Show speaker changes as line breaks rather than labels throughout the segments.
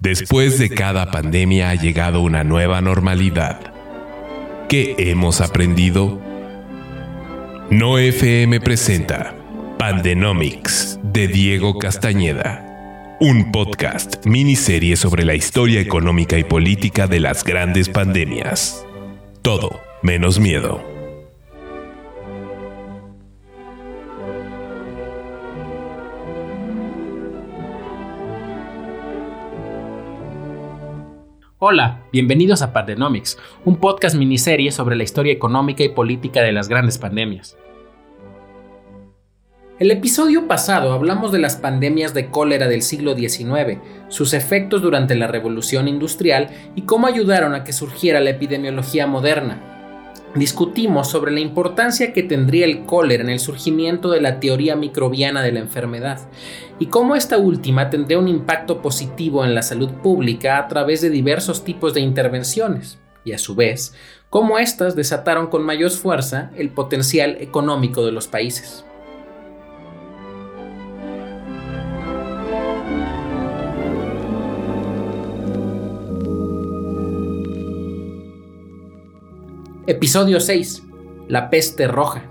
Después de cada pandemia ha llegado una nueva normalidad. ¿Qué hemos aprendido? No FM presenta Pandenomics de Diego Castañeda, un podcast miniserie sobre la historia económica y política de las grandes pandemias. Todo menos miedo.
Hola, bienvenidos a Pandenomics, un podcast miniserie sobre la historia económica y política de las grandes pandemias. El episodio pasado hablamos de las pandemias de cólera del siglo XIX, sus efectos durante la revolución industrial y cómo ayudaron a que surgiera la epidemiología moderna discutimos sobre la importancia que tendría el cólera en el surgimiento de la teoría microbiana de la enfermedad y cómo esta última tendría un impacto positivo en la salud pública a través de diversos tipos de intervenciones y a su vez cómo éstas desataron con mayor fuerza el potencial económico de los países. Episodio 6. La peste roja.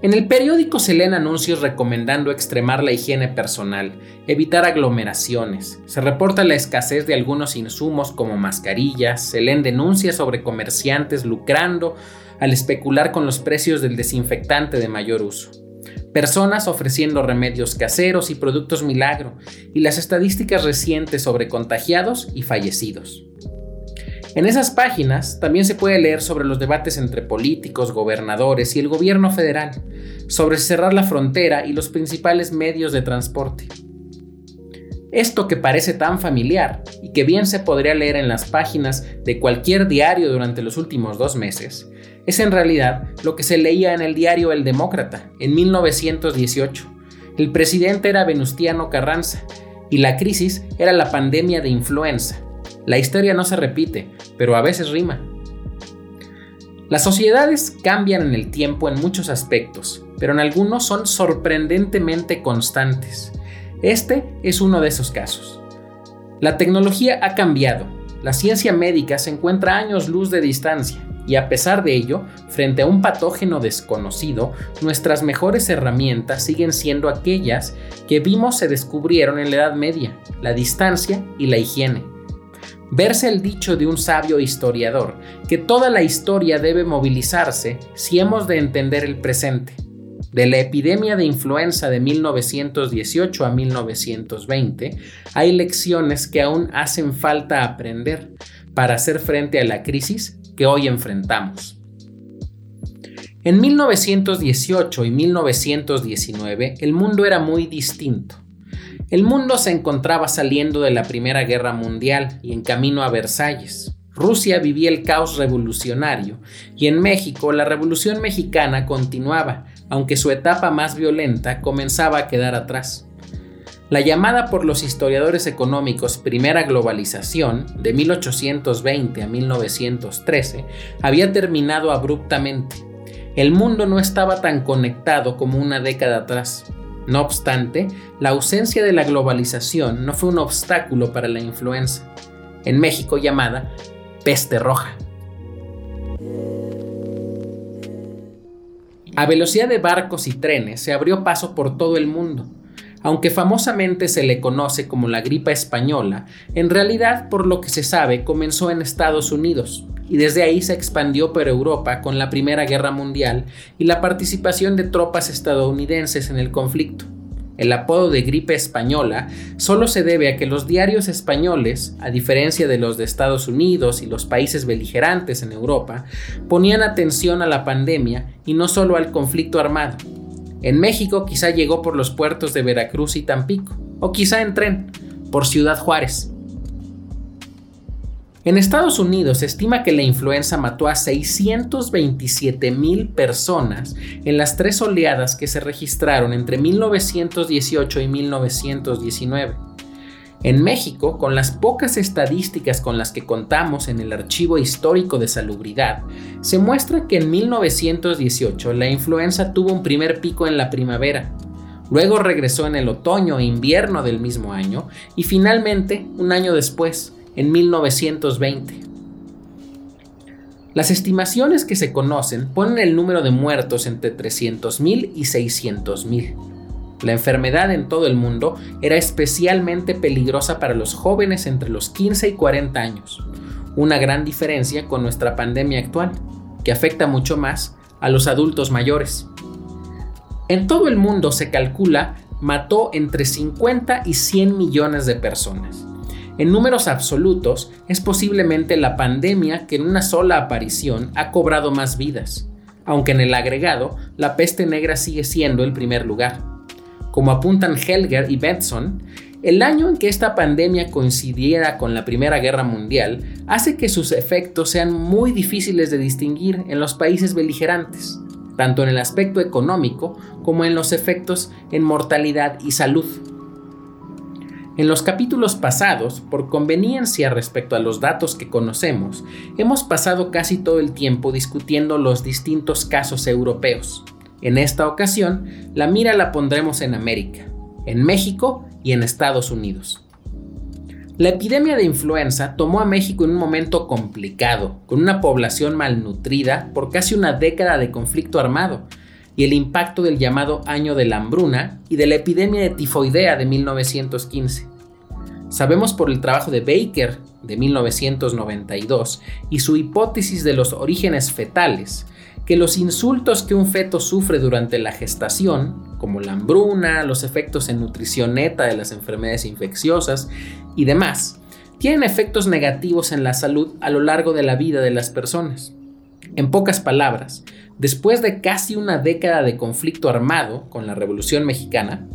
En el periódico se leen anuncios recomendando extremar la higiene personal, evitar aglomeraciones, se reporta la escasez de algunos insumos como mascarillas, se leen denuncias sobre comerciantes lucrando al especular con los precios del desinfectante de mayor uso, personas ofreciendo remedios caseros y productos milagro, y las estadísticas recientes sobre contagiados y fallecidos. En esas páginas también se puede leer sobre los debates entre políticos, gobernadores y el gobierno federal, sobre cerrar la frontera y los principales medios de transporte. Esto que parece tan familiar y que bien se podría leer en las páginas de cualquier diario durante los últimos dos meses, es en realidad lo que se leía en el diario El Demócrata en 1918. El presidente era Venustiano Carranza y la crisis era la pandemia de influenza la historia no se repite, pero a veces rima. Las sociedades cambian en el tiempo en muchos aspectos, pero en algunos son sorprendentemente constantes. Este es uno de esos casos. La tecnología ha cambiado, la ciencia médica se encuentra a años luz de distancia, y a pesar de ello, frente a un patógeno desconocido, nuestras mejores herramientas siguen siendo aquellas que vimos se descubrieron en la Edad Media, la distancia y la higiene verse el dicho de un sabio historiador, que toda la historia debe movilizarse si hemos de entender el presente. De la epidemia de influenza de 1918 a 1920, hay lecciones que aún hacen falta aprender para hacer frente a la crisis que hoy enfrentamos. En 1918 y 1919 el mundo era muy distinto. El mundo se encontraba saliendo de la Primera Guerra Mundial y en camino a Versalles. Rusia vivía el caos revolucionario y en México la Revolución Mexicana continuaba, aunque su etapa más violenta comenzaba a quedar atrás. La llamada por los historiadores económicos Primera Globalización, de 1820 a 1913, había terminado abruptamente. El mundo no estaba tan conectado como una década atrás. No obstante, la ausencia de la globalización no fue un obstáculo para la influenza, en México llamada peste roja. A velocidad de barcos y trenes se abrió paso por todo el mundo. Aunque famosamente se le conoce como la gripa española, en realidad, por lo que se sabe, comenzó en Estados Unidos, y desde ahí se expandió por Europa con la Primera Guerra Mundial y la participación de tropas estadounidenses en el conflicto. El apodo de gripe española solo se debe a que los diarios españoles, a diferencia de los de Estados Unidos y los países beligerantes en Europa, ponían atención a la pandemia y no solo al conflicto armado. En México quizá llegó por los puertos de Veracruz y Tampico, o quizá en tren, por Ciudad Juárez. En Estados Unidos se estima que la influenza mató a 627 mil personas en las tres oleadas que se registraron entre 1918 y 1919. En México, con las pocas estadísticas con las que contamos en el Archivo Histórico de Salubridad, se muestra que en 1918 la influenza tuvo un primer pico en la primavera, Luego regresó en el otoño e invierno del mismo año y finalmente un año después, en 1920. Las estimaciones que se conocen ponen el número de muertos entre 300.000 y 600.000. La enfermedad en todo el mundo era especialmente peligrosa para los jóvenes entre los 15 y 40 años, una gran diferencia con nuestra pandemia actual, que afecta mucho más a los adultos mayores. En todo el mundo se calcula mató entre 50 y 100 millones de personas. En números absolutos, es posiblemente la pandemia que en una sola aparición ha cobrado más vidas, aunque en el agregado, la peste negra sigue siendo el primer lugar. Como apuntan Helger y Benson, el año en que esta pandemia coincidiera con la Primera Guerra Mundial hace que sus efectos sean muy difíciles de distinguir en los países beligerantes, tanto en el aspecto económico como en los efectos en mortalidad y salud. En los capítulos pasados, por conveniencia respecto a los datos que conocemos, hemos pasado casi todo el tiempo discutiendo los distintos casos europeos. En esta ocasión, la mira la pondremos en América, en México y en Estados Unidos. La epidemia de influenza tomó a México en un momento complicado, con una población malnutrida por casi una década de conflicto armado, y el impacto del llamado año de la hambruna y de la epidemia de tifoidea de 1915. Sabemos por el trabajo de Baker de 1992 y su hipótesis de los orígenes fetales, que los insultos que un feto sufre durante la gestación, como la hambruna, los efectos en nutrición neta de las enfermedades infecciosas y demás, tienen efectos negativos en la salud a lo largo de la vida de las personas. En pocas palabras, después de casi una década de conflicto armado con la Revolución Mexicana,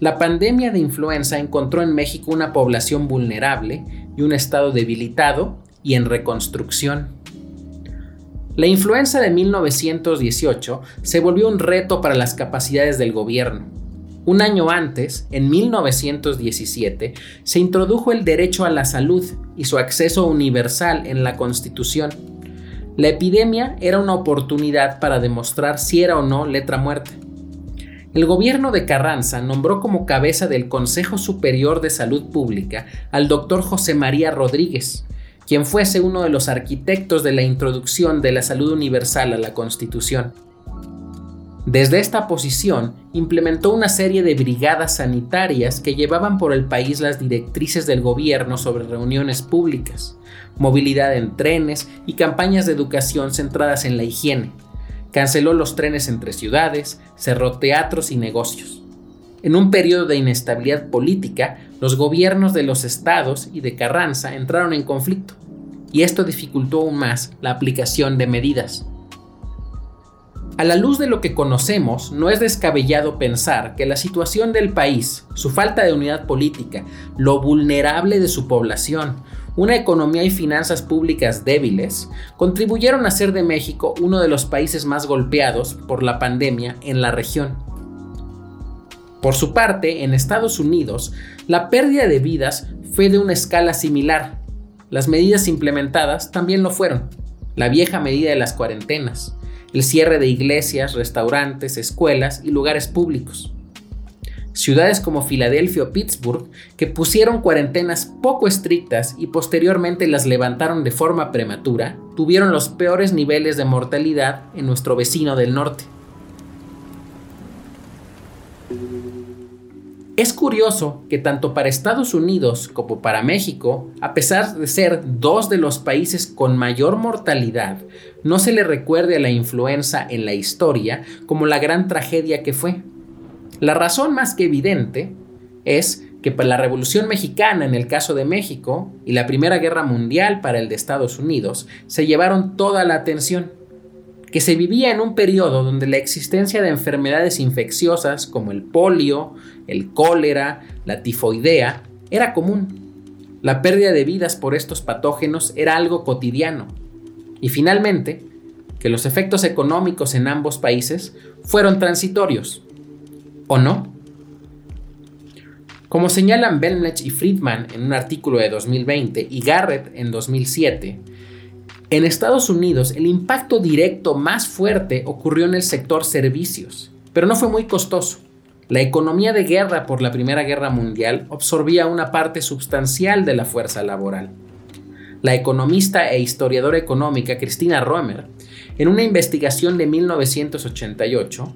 la pandemia de influenza encontró en México una población vulnerable y un estado debilitado y en reconstrucción. La influenza de 1918 se volvió un reto para las capacidades del gobierno. Un año antes, en 1917, se introdujo el derecho a la salud y su acceso universal en la Constitución. La epidemia era una oportunidad para demostrar si era o no letra muerta. El gobierno de Carranza nombró como cabeza del Consejo Superior de Salud Pública al doctor José María Rodríguez, quien fuese uno de los arquitectos de la introducción de la salud universal a la Constitución. Desde esta posición, implementó una serie de brigadas sanitarias que llevaban por el país las directrices del gobierno sobre reuniones públicas, movilidad en trenes y campañas de educación centradas en la higiene. Canceló los trenes entre ciudades, cerró teatros y negocios. En un periodo de inestabilidad política, los gobiernos de los estados y de Carranza entraron en conflicto, y esto dificultó aún más la aplicación de medidas. A la luz de lo que conocemos, no es descabellado pensar que la situación del país, su falta de unidad política, lo vulnerable de su población, una economía y finanzas públicas débiles, contribuyeron a hacer de México uno de los países más golpeados por la pandemia en la región. Por su parte, en Estados Unidos, la pérdida de vidas fue de una escala similar. Las medidas implementadas también lo fueron. La vieja medida de las cuarentenas, el cierre de iglesias, restaurantes, escuelas y lugares públicos. Ciudades como Filadelfia o Pittsburgh, que pusieron cuarentenas poco estrictas y posteriormente las levantaron de forma prematura, tuvieron los peores niveles de mortalidad en nuestro vecino del norte. Es curioso que tanto para Estados Unidos como para México, a pesar de ser dos de los países con mayor mortalidad, no se le recuerde a la influenza en la historia como la gran tragedia que fue. La razón más que evidente es que para la Revolución Mexicana en el caso de México y la Primera Guerra Mundial para el de Estados Unidos se llevaron toda la atención que se vivía en un periodo donde la existencia de enfermedades infecciosas como el polio, el cólera, la tifoidea, era común. La pérdida de vidas por estos patógenos era algo cotidiano. Y finalmente, que los efectos económicos en ambos países fueron transitorios. ¿O no? Como señalan Belmlech y Friedman en un artículo de 2020 y Garrett en 2007, en Estados Unidos, el impacto directo más fuerte ocurrió en el sector servicios, pero no fue muy costoso. La economía de guerra por la Primera Guerra Mundial absorbía una parte sustancial de la fuerza laboral. La economista e historiadora económica Cristina Roemer, en una investigación de 1988,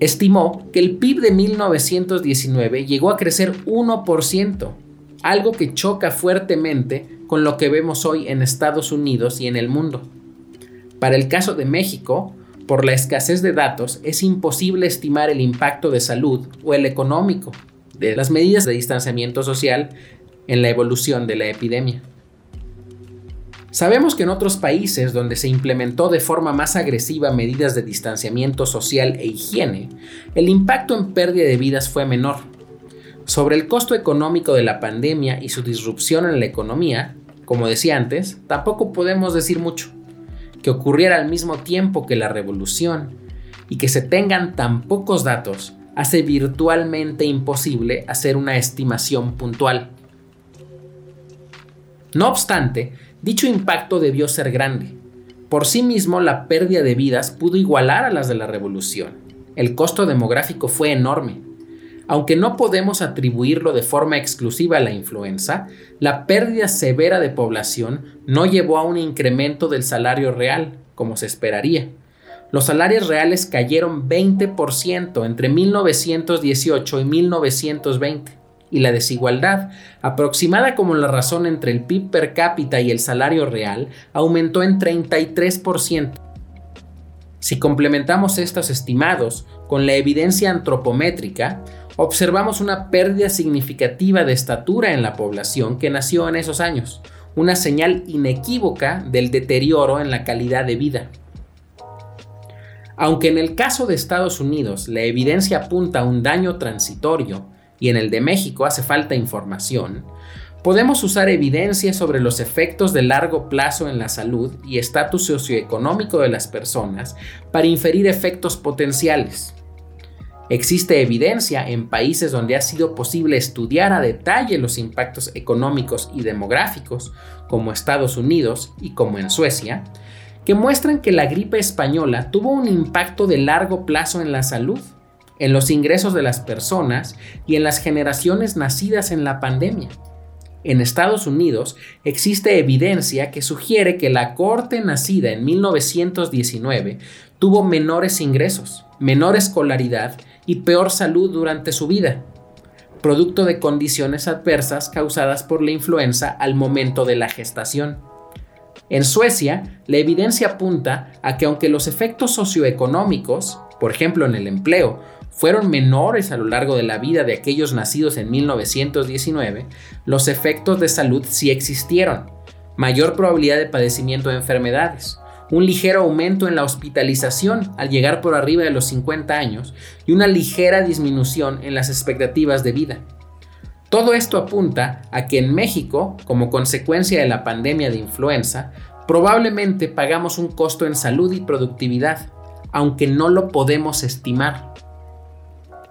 estimó que el PIB de 1919 llegó a crecer 1%, algo que choca fuertemente con lo que vemos hoy en Estados Unidos y en el mundo. Para el caso de México, por la escasez de datos, es imposible estimar el impacto de salud o el económico de las medidas de distanciamiento social en la evolución de la epidemia. Sabemos que en otros países donde se implementó de forma más agresiva medidas de distanciamiento social e higiene, el impacto en pérdida de vidas fue menor. Sobre el costo económico de la pandemia y su disrupción en la economía, como decía antes, tampoco podemos decir mucho que ocurriera al mismo tiempo que la revolución y que se tengan tan pocos datos hace virtualmente imposible hacer una estimación puntual. No obstante, dicho impacto debió ser grande. Por sí mismo, la pérdida de vidas pudo igualar a las de la revolución. El costo demográfico fue enorme. Aunque no podemos atribuirlo de forma exclusiva a la influenza, la pérdida severa de población no llevó a un incremento del salario real, como se esperaría. Los salarios reales cayeron 20% entre 1918 y 1920, y la desigualdad, aproximada como la razón entre el PIB per cápita y el salario real, aumentó en 33%. Si complementamos estos estimados con la evidencia antropométrica, observamos una pérdida significativa de estatura en la población que nació en esos años, una señal inequívoca del deterioro en la calidad de vida. Aunque en el caso de Estados Unidos la evidencia apunta a un daño transitorio y en el de México hace falta información, podemos usar evidencia sobre los efectos de largo plazo en la salud y estatus socioeconómico de las personas para inferir efectos potenciales. Existe evidencia en países donde ha sido posible estudiar a detalle los impactos económicos y demográficos, como Estados Unidos y como en Suecia, que muestran que la gripe española tuvo un impacto de largo plazo en la salud, en los ingresos de las personas y en las generaciones nacidas en la pandemia. En Estados Unidos existe evidencia que sugiere que la corte nacida en 1919 tuvo menores ingresos, menor escolaridad y peor salud durante su vida, producto de condiciones adversas causadas por la influenza al momento de la gestación. En Suecia, la evidencia apunta a que aunque los efectos socioeconómicos, por ejemplo en el empleo, fueron menores a lo largo de la vida de aquellos nacidos en 1919, los efectos de salud sí existieron. Mayor probabilidad de padecimiento de enfermedades, un ligero aumento en la hospitalización al llegar por arriba de los 50 años y una ligera disminución en las expectativas de vida. Todo esto apunta a que en México, como consecuencia de la pandemia de influenza, probablemente pagamos un costo en salud y productividad, aunque no lo podemos estimar.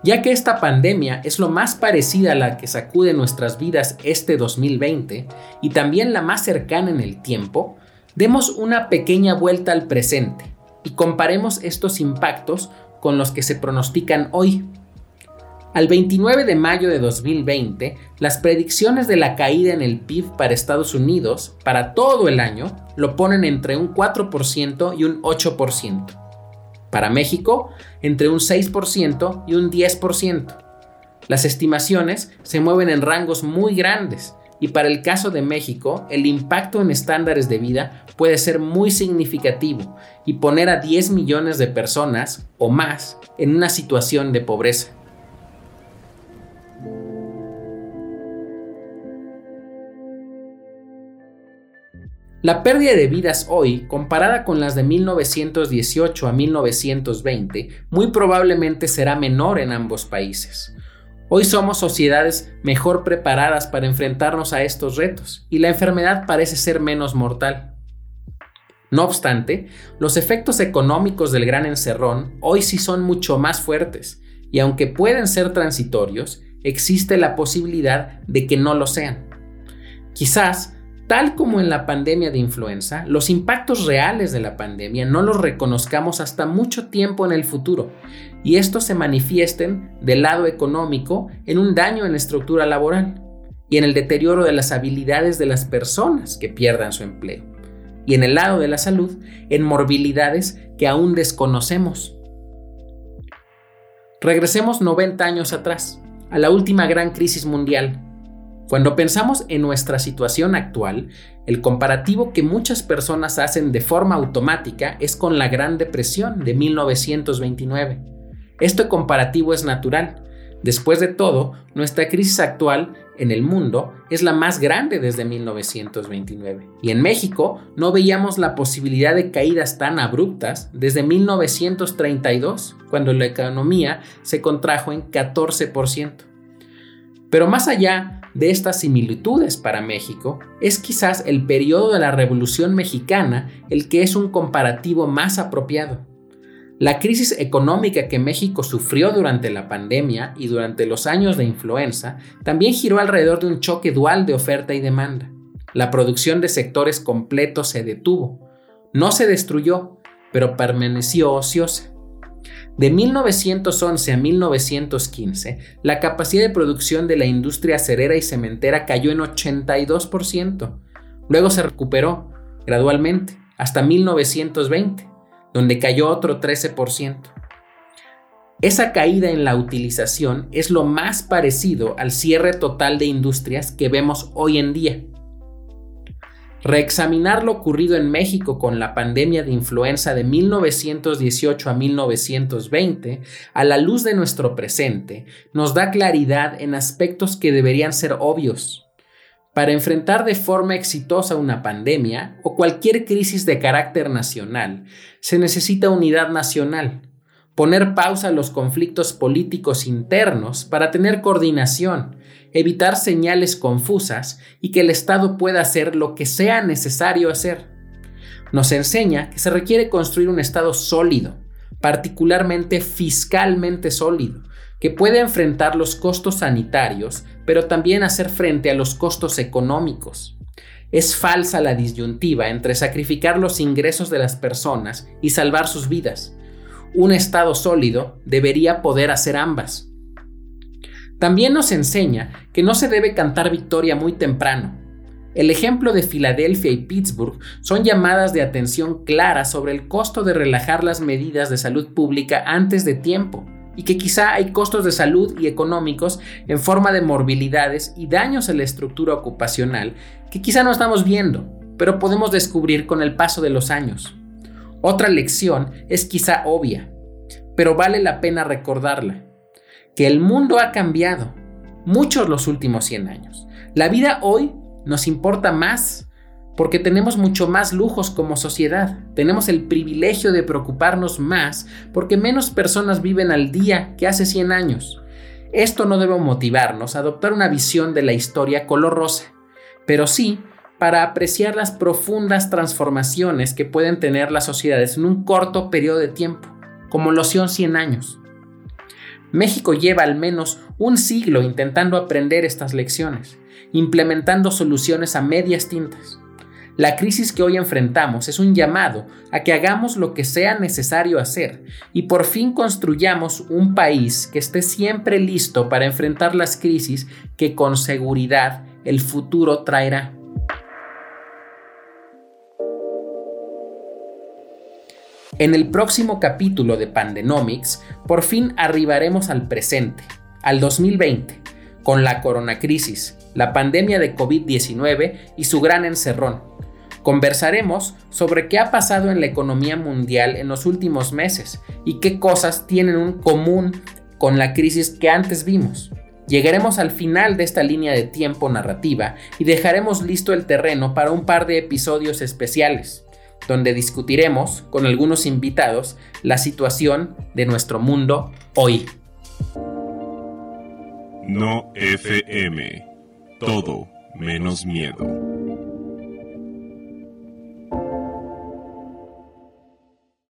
Ya que esta pandemia es lo más parecida a la que sacude nuestras vidas este 2020 y también la más cercana en el tiempo, Demos una pequeña vuelta al presente y comparemos estos impactos con los que se pronostican hoy. Al 29 de mayo de 2020, las predicciones de la caída en el PIB para Estados Unidos para todo el año lo ponen entre un 4% y un 8%. Para México, entre un 6% y un 10%. Las estimaciones se mueven en rangos muy grandes, y para el caso de México, el impacto en estándares de vida puede ser muy significativo y poner a 10 millones de personas o más en una situación de pobreza. La pérdida de vidas hoy, comparada con las de 1918 a 1920, muy probablemente será menor en ambos países. Hoy somos sociedades mejor preparadas para enfrentarnos a estos retos y la enfermedad parece ser menos mortal. No obstante, los efectos económicos del gran encerrón hoy sí son mucho más fuertes y aunque pueden ser transitorios, existe la posibilidad de que no lo sean. Quizás Tal como en la pandemia de influenza, los impactos reales de la pandemia no los reconozcamos hasta mucho tiempo en el futuro y estos se manifiesten del lado económico en un daño en la estructura laboral y en el deterioro de las habilidades de las personas que pierdan su empleo y en el lado de la salud en morbilidades que aún desconocemos. Regresemos 90 años atrás, a la última gran crisis mundial. Cuando pensamos en nuestra situación actual, el comparativo que muchas personas hacen de forma automática es con la Gran Depresión de 1929. Este comparativo es natural. Después de todo, nuestra crisis actual en el mundo es la más grande desde 1929. Y en México no veíamos la posibilidad de caídas tan abruptas desde 1932, cuando la economía se contrajo en 14%. Pero más allá de estas similitudes para México, es quizás el periodo de la Revolución Mexicana el que es un comparativo más apropiado. La crisis económica que México sufrió durante la pandemia y durante los años de influenza también giró alrededor de un choque dual de oferta y demanda. La producción de sectores completos se detuvo. No se destruyó, pero permaneció ociosa. De 1911 a 1915, la capacidad de producción de la industria acerera y cementera cayó en 82%. Luego se recuperó gradualmente hasta 1920 donde cayó otro 13%. Esa caída en la utilización es lo más parecido al cierre total de industrias que vemos hoy en día. Reexaminar lo ocurrido en México con la pandemia de influenza de 1918 a 1920 a la luz de nuestro presente nos da claridad en aspectos que deberían ser obvios. Para enfrentar de forma exitosa una pandemia o cualquier crisis de carácter nacional, se necesita unidad nacional, poner pausa a los conflictos políticos internos para tener coordinación, evitar señales confusas y que el Estado pueda hacer lo que sea necesario hacer. Nos enseña que se requiere construir un Estado sólido, particularmente fiscalmente sólido, que puede enfrentar los costos sanitarios, pero también hacer frente a los costos económicos. Es falsa la disyuntiva entre sacrificar los ingresos de las personas y salvar sus vidas. Un Estado sólido debería poder hacer ambas. También nos enseña que no se debe cantar victoria muy temprano. El ejemplo de Filadelfia y Pittsburgh son llamadas de atención claras sobre el costo de relajar las medidas de salud pública antes de tiempo y que quizá hay costos de salud y económicos en forma de morbilidades y daños a la estructura ocupacional que quizá no estamos viendo, pero podemos descubrir con el paso de los años. Otra lección es quizá obvia, pero vale la pena recordarla, que el mundo ha cambiado, muchos los últimos 100 años. La vida hoy nos importa más porque tenemos mucho más lujos como sociedad. Tenemos el privilegio de preocuparnos más porque menos personas viven al día que hace 100 años. Esto no debe motivarnos a adoptar una visión de la historia color rosa, pero sí para apreciar las profundas transformaciones que pueden tener las sociedades en un corto periodo de tiempo, como lo son 100 años. México lleva al menos un siglo intentando aprender estas lecciones, implementando soluciones a medias tintas. La crisis que hoy enfrentamos es un llamado a que hagamos lo que sea necesario hacer y por fin construyamos un país que esté siempre listo para enfrentar las crisis que con seguridad el futuro traerá. En el próximo capítulo de Pandenomics, por fin arribaremos al presente, al 2020, con la coronacrisis, la pandemia de COVID-19 y su gran encerrón Conversaremos sobre qué ha pasado en la economía mundial en los últimos meses y qué cosas tienen un común con la crisis que antes vimos. Llegaremos al final de esta línea de tiempo narrativa y dejaremos listo el terreno para un par de episodios especiales, donde discutiremos con algunos invitados la situación de nuestro mundo hoy.
No FM. Todo menos miedo.